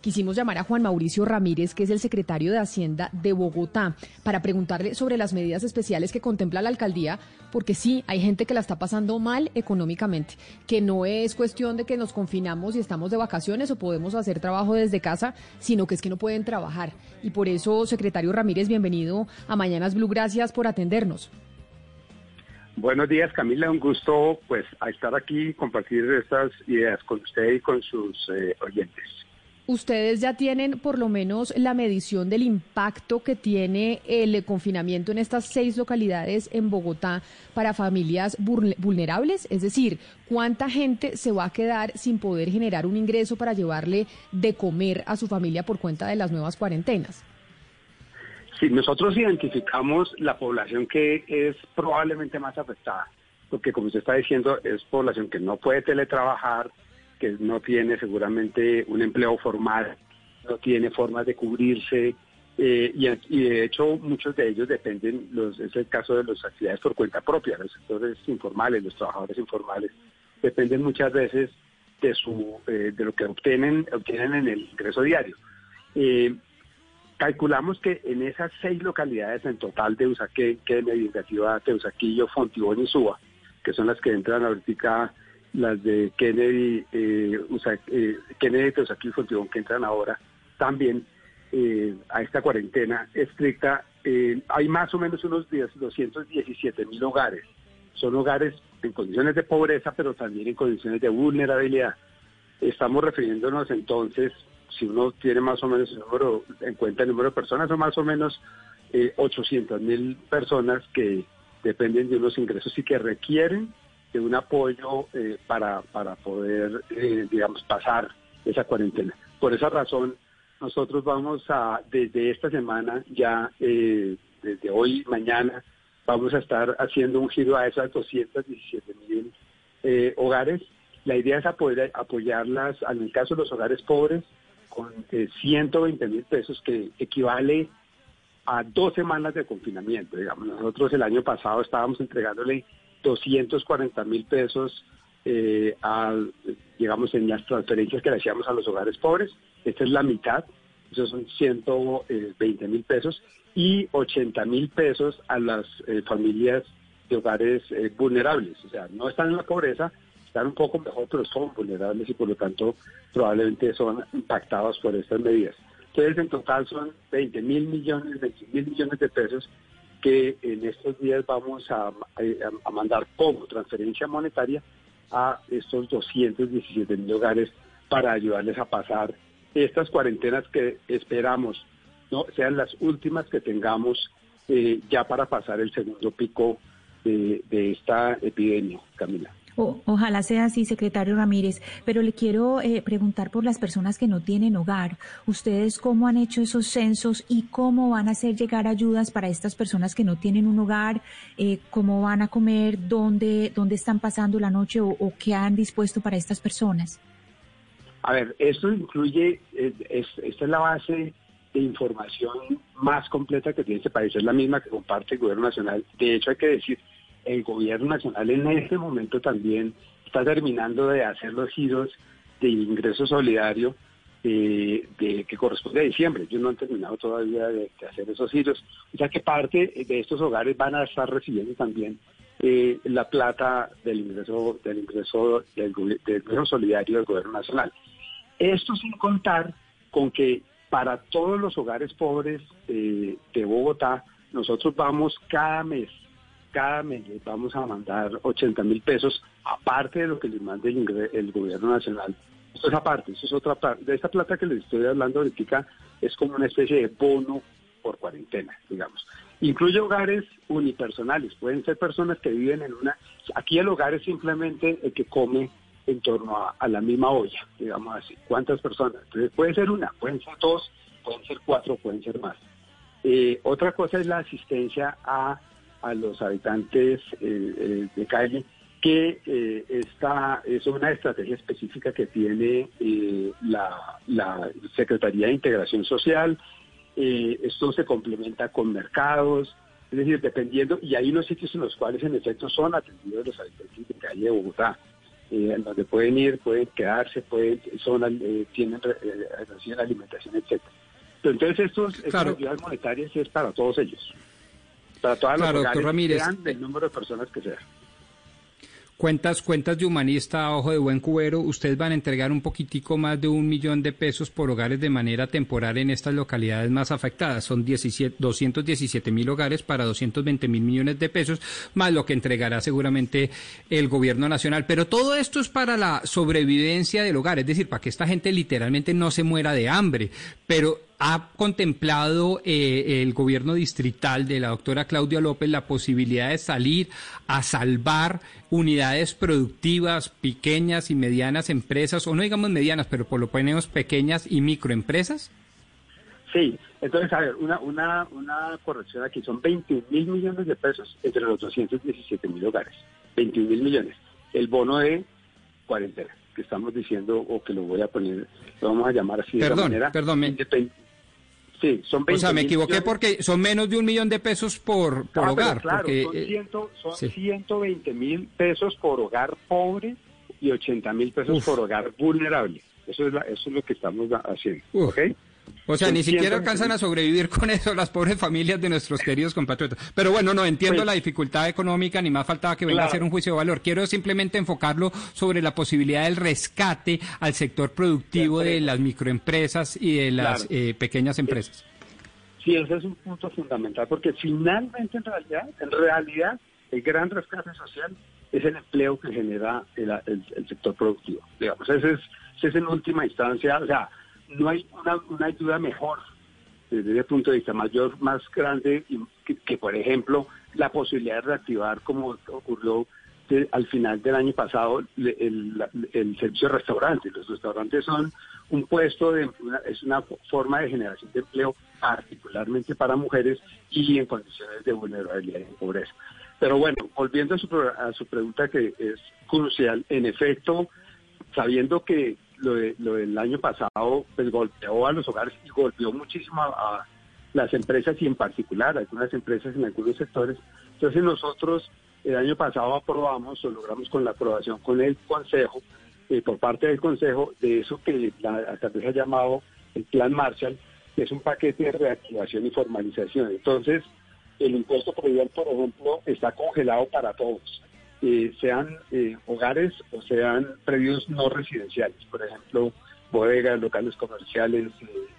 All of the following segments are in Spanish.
Quisimos llamar a Juan Mauricio Ramírez, que es el secretario de Hacienda de Bogotá, para preguntarle sobre las medidas especiales que contempla la alcaldía, porque sí, hay gente que la está pasando mal económicamente, que no es cuestión de que nos confinamos y estamos de vacaciones o podemos hacer trabajo desde casa, sino que es que no pueden trabajar. Y por eso, secretario Ramírez, bienvenido a Mañanas Blue. Gracias por atendernos. Buenos días, Camila. Un gusto pues a estar aquí compartir estas ideas con usted y con sus eh, oyentes. ¿Ustedes ya tienen por lo menos la medición del impacto que tiene el confinamiento en estas seis localidades en Bogotá para familias vulnerables? Es decir, ¿cuánta gente se va a quedar sin poder generar un ingreso para llevarle de comer a su familia por cuenta de las nuevas cuarentenas? Sí, nosotros identificamos la población que es probablemente más afectada, porque como usted está diciendo, es población que no puede teletrabajar, que no tiene seguramente un empleo formal, no tiene formas de cubrirse, eh, y, de hecho muchos de ellos dependen, los, es el caso de las actividades por cuenta propia, los sectores informales, los trabajadores informales, dependen muchas veces de su eh, de lo que obtienen obtienen en el ingreso diario. Eh, calculamos que en esas seis localidades en total de Usaquén, que Meditativa, Teusaquillo, Fontibón y Suba, que son las que entran ahorita las de Kennedy, eh, eh, Kennedy, y Fontibón que entran ahora también eh, a esta cuarentena estricta. Eh, hay más o menos unos 217 mil hogares. Son hogares en condiciones de pobreza, pero también en condiciones de vulnerabilidad. Estamos refiriéndonos entonces, si uno tiene más o menos el número, en cuenta el número de personas, son más o menos 800 mil personas que dependen de unos ingresos y que requieren de un apoyo eh, para, para poder, eh, digamos, pasar esa cuarentena. Por esa razón, nosotros vamos a, desde esta semana, ya eh, desde hoy, mañana, vamos a estar haciendo un giro a esas 217 mil hogares. La idea es apoyar, apoyarlas, en el caso de los hogares pobres, con 120 mil pesos, que equivale a dos semanas de confinamiento. Digamos, nosotros el año pasado estábamos entregándole 240 mil pesos eh, digamos, en las transferencias que le hacíamos a los hogares pobres. Esta es la mitad, esos son 120 mil pesos, y 80 mil pesos a las eh, familias de hogares eh, vulnerables. O sea, no están en la pobreza, están un poco mejor, pero son vulnerables y por lo tanto probablemente son impactados por estas medidas. Entonces, en total son 20 mil millones, 20 mil millones de pesos que en estos días vamos a, mandar como transferencia monetaria a estos 217 mil hogares para ayudarles a pasar estas cuarentenas que esperamos no sean las últimas que tengamos eh, ya para pasar el segundo pico de esta epidemia, Camila ojalá sea así, secretario Ramírez, pero le quiero eh, preguntar por las personas que no tienen hogar. ¿Ustedes cómo han hecho esos censos y cómo van a hacer llegar ayudas para estas personas que no tienen un hogar? Eh, ¿Cómo van a comer? ¿Dónde, ¿Dónde están pasando la noche o, qué han dispuesto para estas personas? A ver, esto incluye, eh, esta es la base de información más completa que tiene este país, es la misma que comparte el gobierno nacional. De hecho, hay que decir el gobierno nacional en este momento también está terminando de hacer los giros de ingreso solidario eh, de, que corresponde a diciembre. Ellos no han terminado todavía de, hacer esos giros. O sea que parte de estos hogares van a estar recibiendo también eh, la plata del ingreso del ingreso del, ingreso solidario del gobierno nacional. Esto sin contar con que para todos los hogares pobres eh, de Bogotá, nosotros vamos cada mes cada mes vamos a mandar 80 mil pesos, aparte de lo que les mande el, gobierno nacional. Esto es aparte, eso es otra parte. De esta plata que les estoy hablando ahorita es como una especie de bono por cuarentena, digamos. Incluye hogares unipersonales, pueden ser personas que viven en una... Aquí el hogar es simplemente el que come en torno a, la misma olla, digamos así. ¿Cuántas personas? Entonces puede ser una, pueden ser dos, pueden ser cuatro, pueden ser más. Eh, otra cosa es la asistencia a, a los habitantes eh, de calle, que esta es una estrategia específica que tiene la, la Secretaría de Integración Social. esto se complementa con mercados, es decir, dependiendo, y hay unos sitios en los cuales en efecto son atendidos los habitantes de calle de Bogotá, eh, en donde pueden ir, pueden quedarse, pueden, son, eh, tienen eh, alimentación, etcétera. Entonces estos, estas ayudas monetarias es para todos ellos, para todas las Ramírez, sean del número de personas que sean. Cuentas, cuentas de humanista, ojo de buen cubero, ustedes van a entregar un poquitico más de un millón de pesos por hogares de manera temporal en estas localidades más afectadas. Son 17, 217 mil hogares para 220 mil millones de pesos, más lo que entregará seguramente el gobierno nacional. Pero todo esto es para la sobrevivencia del hogar, es decir, para que esta gente literalmente no se muera de hambre. Pero ¿Ha contemplado eh, el gobierno distrital de la doctora Claudia López la posibilidad de salir a salvar unidades productivas, pequeñas y medianas empresas, o no digamos medianas, pero por lo menos pequeñas y microempresas? Sí, entonces, a ver, una, una, una corrección aquí, son 21 mil millones de pesos entre los 217 mil hogares, 21 mil millones. El bono de cuarentena, que estamos diciendo, o que lo voy a poner, lo vamos a llamar así de manera. Perdón, Sí, son 20 O sea, me equivoqué porque son menos de un millón de pesos por, por ah, hogar. Claro, son, 120 mil pesos por hogar pobre y 80 mil pesos por hogar vulnerable. Eso es, eso es lo que estamos haciendo. O sea, ni siquiera alcanzan a sobrevivir con eso las pobres familias de nuestros queridos compatriotas. Pero bueno, no entiendo pues la dificultad económica, ni más faltaba que venga a hacer un juicio de valor. Quiero simplemente enfocarlo sobre la posibilidad del rescate al sector productivo de, las microempresas y de las eh, pequeñas empresas. Sí, ese es un punto fundamental, porque finalmente, en realidad, en realidad, el gran rescate social es el empleo que genera el, sector productivo. Digamos, ese es, ese es en última instancia, o sea, no hay una, una ayuda mejor desde el punto de vista mayor, más grande, que, por ejemplo la posibilidad de reactivar, como ocurrió al final del año pasado, el, servicio de restaurantes. Los restaurantes son un puesto, de, es una forma de generación de empleo particularmente para mujeres y en condiciones de vulnerabilidad y pobreza. Pero bueno, volviendo a su, a su pregunta que es crucial, en efecto, sabiendo que lo, del año pasado pues golpeó a los hogares y golpeó muchísimo a, las empresas y en particular a algunas empresas en algunos sectores. Entonces nosotros el año pasado aprobamos o logramos con la aprobación con el Consejo, eh, por parte del Consejo, de eso que la alcaldesa ha llamado el Plan Marshall, que es un paquete de reactivación y formalización. Entonces, el impuesto predial, por ejemplo, está congelado para todos. Eh, sean eh, hogares o sean predios no residenciales, por ejemplo, bodegas, locales comerciales,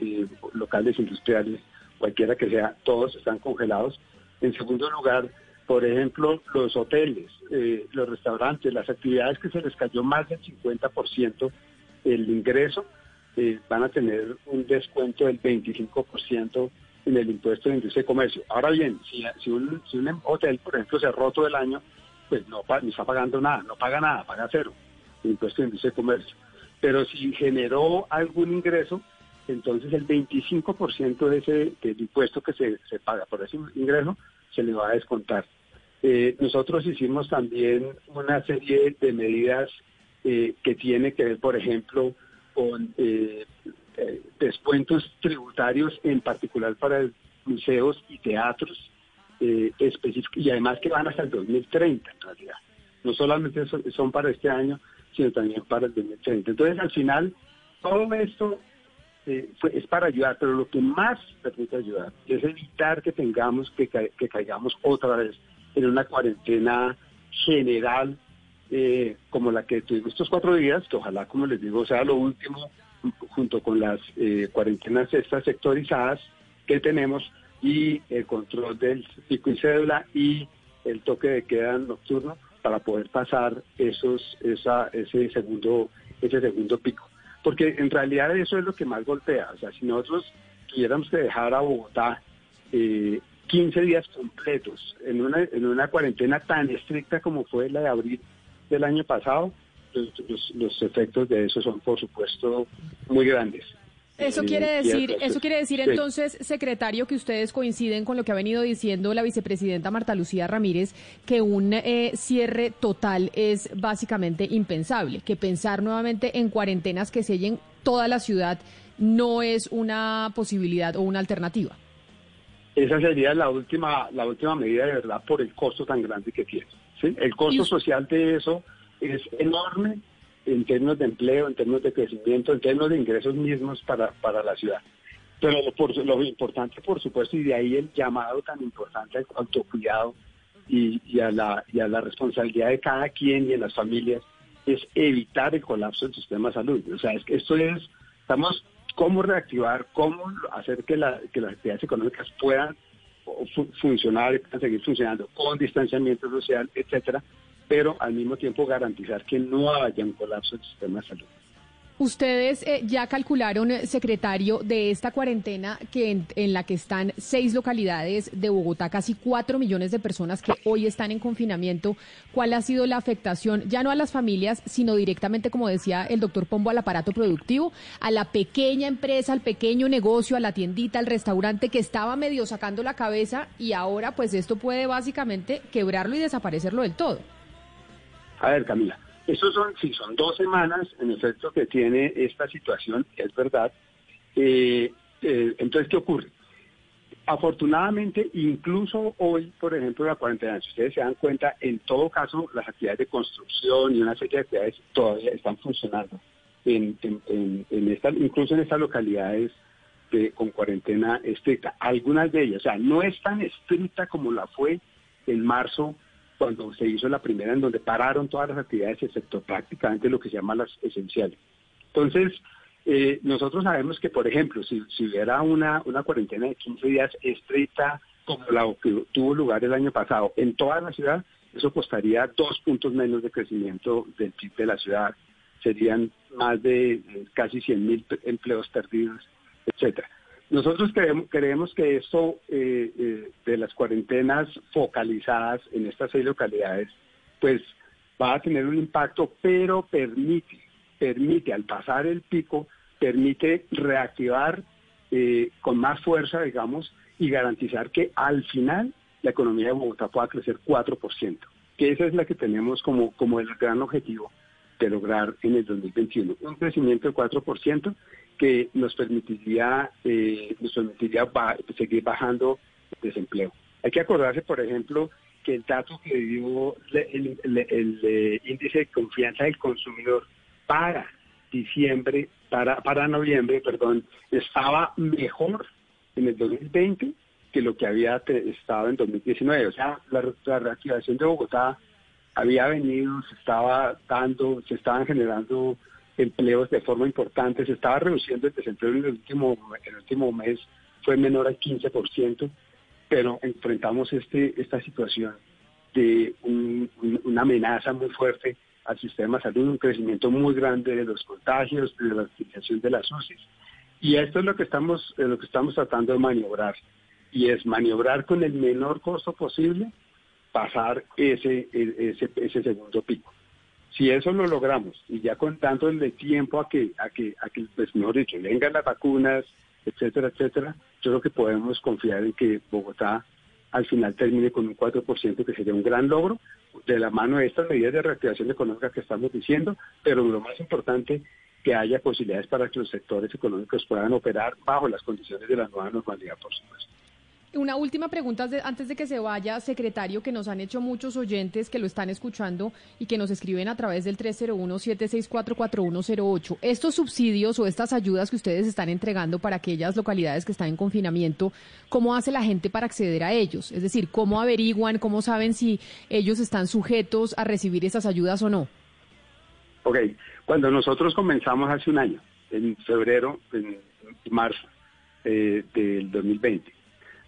eh, locales industriales, cualquiera que sea, todos están congelados. En segundo lugar, por ejemplo, los hoteles, los restaurantes, las actividades que se les cayó más del 50% el ingreso, van a tener un descuento del 25% en el impuesto de industria y comercio. Ahora bien, si, si, un, si un hotel, por ejemplo, se roto el año, pues no, está pagando nada, no paga nada, paga cero, impuesto de industria comercio. Pero si generó algún ingreso, entonces el 25% de ese impuesto que se, se, paga por ese ingreso se le va a descontar. Eh, nosotros hicimos también una serie de medidas eh, que tiene que ver, por ejemplo, con eh, descuentos tributarios, en particular para museos y teatros, eh, y además que van hasta el 2030 en realidad. No solamente son, para este año, sino también para el 2030. Entonces, al final, todo esto eh, es para ayudar, pero lo que más permite ayudar es evitar que tengamos que, que caigamos otra vez en una cuarentena general eh, como la que tuvimos estos cuatro días, que ojalá, como les digo, sea lo último, junto con las eh, cuarentenas estas sectorizadas que tenemos, y el control del pico y cédula y el toque de queda nocturno para poder pasar esos esa, ese segundo ese segundo pico porque en realidad eso es lo que más golpea o sea si nosotros tuviéramos que dejar a Bogotá eh, 15 días completos en una en una cuarentena tan estricta como fue la de abril del año pasado los, efectos de eso son, por supuesto, muy grandes. Eso quiere decir, eso quiere decir entonces, secretario, que ustedes coinciden con lo que ha venido diciendo la vicepresidenta Marta Lucía Ramírez, que un eh, cierre total es básicamente impensable, que pensar nuevamente en cuarentenas que sellen toda la ciudad no es una posibilidad o una alternativa. Esa sería la última, la última medida de verdad por el costo tan grande que tiene. El costo social de eso es enorme en términos de empleo, en términos de crecimiento, en términos de ingresos mismos para, para la ciudad. Pero lo, lo importante, por supuesto, y de ahí el llamado tan importante al autocuidado y, y, a la, y a la responsabilidad de cada quien y en las familias, es evitar el colapso del sistema de salud. O sea, es que esto es, estamos, cómo reactivar, cómo hacer que, la, que las actividades económicas puedan funcionar, puedan seguir funcionando con distanciamiento social, etcétera, pero al mismo tiempo garantizar que no haya un colapso del sistema de salud. Ustedes eh, ya calcularon, eh, secretario, de esta cuarentena que en, la que están seis localidades de Bogotá, casi cuatro millones de personas que hoy están en confinamiento. ¿Cuál ha sido la afectación, ya no a las familias, sino directamente, como decía el doctor Pombo, al aparato productivo, a la pequeña empresa, al pequeño negocio, a la tiendita, al restaurante que estaba medio sacando la cabeza y ahora pues esto puede básicamente quebrarlo y desaparecerlo del todo? A ver, Camila, eso son, sí, son dos semanas, en efecto, que tiene esta situación, es verdad. Eh, eh, entonces, ¿qué ocurre? Afortunadamente, incluso hoy, por ejemplo, la cuarentena, si ustedes se dan cuenta, en todo caso, las actividades de construcción y una serie de actividades todavía están funcionando. En, incluso en estas localidades con cuarentena estricta. Algunas de ellas, o sea, no es tan estricta como la fue en marzo cuando se hizo la primera en donde pararon todas las actividades excepto prácticamente lo que se llama las esenciales. Entonces, eh, nosotros sabemos que, por ejemplo, si, hubiera una, una cuarentena de 15 días estricta como la que tuvo lugar el año pasado en toda la ciudad, eso costaría dos puntos menos de crecimiento del PIB de la ciudad, serían más de casi 100 mil empleos perdidos, etcétera. Nosotros creemos, creemos que esto eh, eh, de las cuarentenas focalizadas en estas seis localidades, pues va a tener un impacto, pero permite, permite al pasar el pico, permite reactivar eh, con más fuerza, digamos, y garantizar que al final la economía de Bogotá pueda crecer 4%, que esa es la que tenemos como, como el gran objetivo de lograr en el 2021. Un crecimiento de 4% que nos permitiría, eh, nos permitiría seguir bajando el desempleo. Hay que acordarse, por ejemplo, que el dato que dio el, el, índice de confianza del consumidor para diciembre, para, para noviembre, perdón, estaba mejor en el 2020 que lo que había estado en 2019. O sea, la reactivación de Bogotá había venido, se estaba dando, se estaban generando empleos de forma importante, se estaba reduciendo el desempleo en el último, el último mes, fue menor al 15%, pero enfrentamos este, esta situación de una amenaza muy fuerte al sistema de salud, un crecimiento muy grande de los contagios, de la utilización de las UCI. Y esto es lo que estamos, lo que estamos tratando de maniobrar, y es maniobrar con el menor costo posible pasar ese, ese, ese segundo pico. Si eso lo logramos y ya con tanto de tiempo a que, a que, a que, pues mejor dicho, vengan las vacunas, etcétera, etcétera, yo creo que podemos confiar en que Bogotá al final termine con un 4%, que sería un gran logro, de la mano de estas medidas de reactivación económica que estamos diciendo, pero lo más importante, que haya posibilidades para que los sectores económicos puedan operar bajo las condiciones de la nueva normalidad, por supuesto. Una última pregunta antes de que se vaya, secretario, que nos han hecho muchos oyentes que lo están escuchando y que nos escriben a través del 301-764-4108. Estos subsidios o estas ayudas que ustedes están entregando para aquellas localidades que están en confinamiento, ¿cómo hace la gente para acceder a ellos? Es decir, ¿cómo averiguan, cómo saben si ellos están sujetos a recibir esas ayudas o no? Ok, cuando nosotros comenzamos hace un año, en febrero, en marzo eh, del 2020,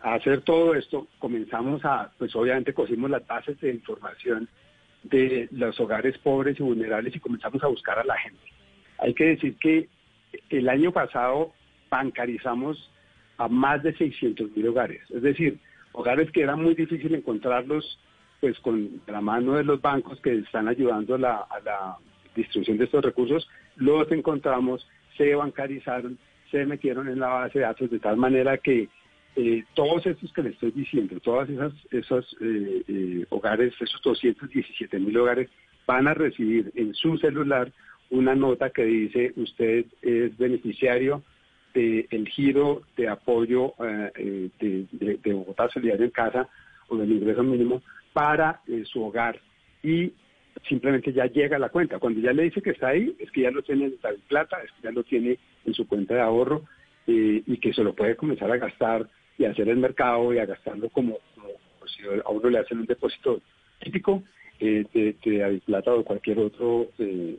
a hacer todo esto, comenzamos a, pues obviamente cogimos las bases de información de los hogares pobres y vulnerables y comenzamos a buscar a la gente. Hay que decir que el año pasado bancarizamos a más de 600 mil hogares, es decir, hogares que era muy difícil encontrarlos pues con la mano de los bancos que están ayudando a la, distribución de estos recursos, los encontramos, se bancarizaron, se metieron en la base de datos de tal manera que eh, todos estos que le estoy diciendo, todos esas, esos eh, eh, hogares, esos 217 mil hogares, van a recibir en su celular una nota que dice usted es beneficiario del giro de apoyo de, de, de, Bogotá Solidario en Casa o del ingreso mínimo para su hogar y simplemente ya llega a la cuenta. Cuando ya le dice que está ahí, es que ya lo tiene en plata, es que ya lo tiene en su cuenta de ahorro y que se lo puede comenzar a gastar y hacer el mercado y a como, si a uno le hacen un depósito típico eh, de, de plata o cualquier otro eh,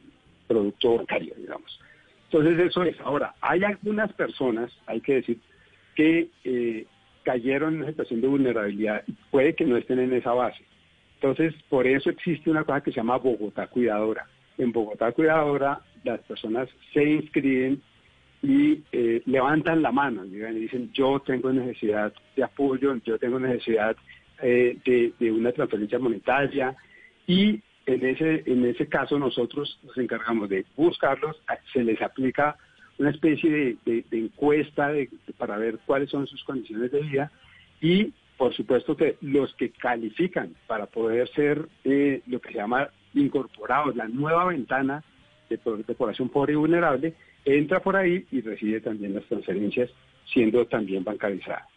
producto bancario, digamos. Entonces eso es. Ahora, hay algunas personas, hay que decir, que eh, cayeron en una situación de vulnerabilidad y puede que no estén en esa base. Entonces, por eso existe una cosa que se llama Bogotá Cuidadora. En Bogotá Cuidadora, las personas se inscriben y eh, levantan la mano y dicen yo tengo necesidad de apoyo, yo tengo necesidad eh, de, una transferencia monetaria y en ese, en ese caso nosotros nos encargamos de buscarlos, se les aplica una especie de, encuesta para ver cuáles son sus condiciones de vida y por supuesto que los que califican para poder ser eh, lo que se llama incorporados, la nueva ventana de, de población pobre y vulnerable, entra por ahí y recibe también las transferencias, siendo también bancarizada.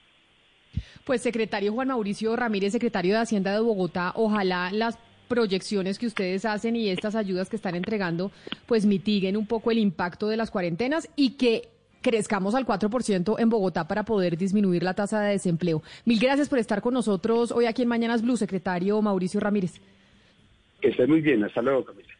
Pues secretario Juan Mauricio Ramírez, secretario de Hacienda de Bogotá, ojalá las proyecciones que ustedes hacen y estas ayudas que están entregando, pues mitiguen un poco el impacto de las cuarentenas y que crezcamos al 4% en Bogotá para poder disminuir la tasa de desempleo. Mil gracias por estar con nosotros hoy aquí en Mañanas Blue, secretario Mauricio Ramírez. Que esté muy bien. Hasta luego, Camila.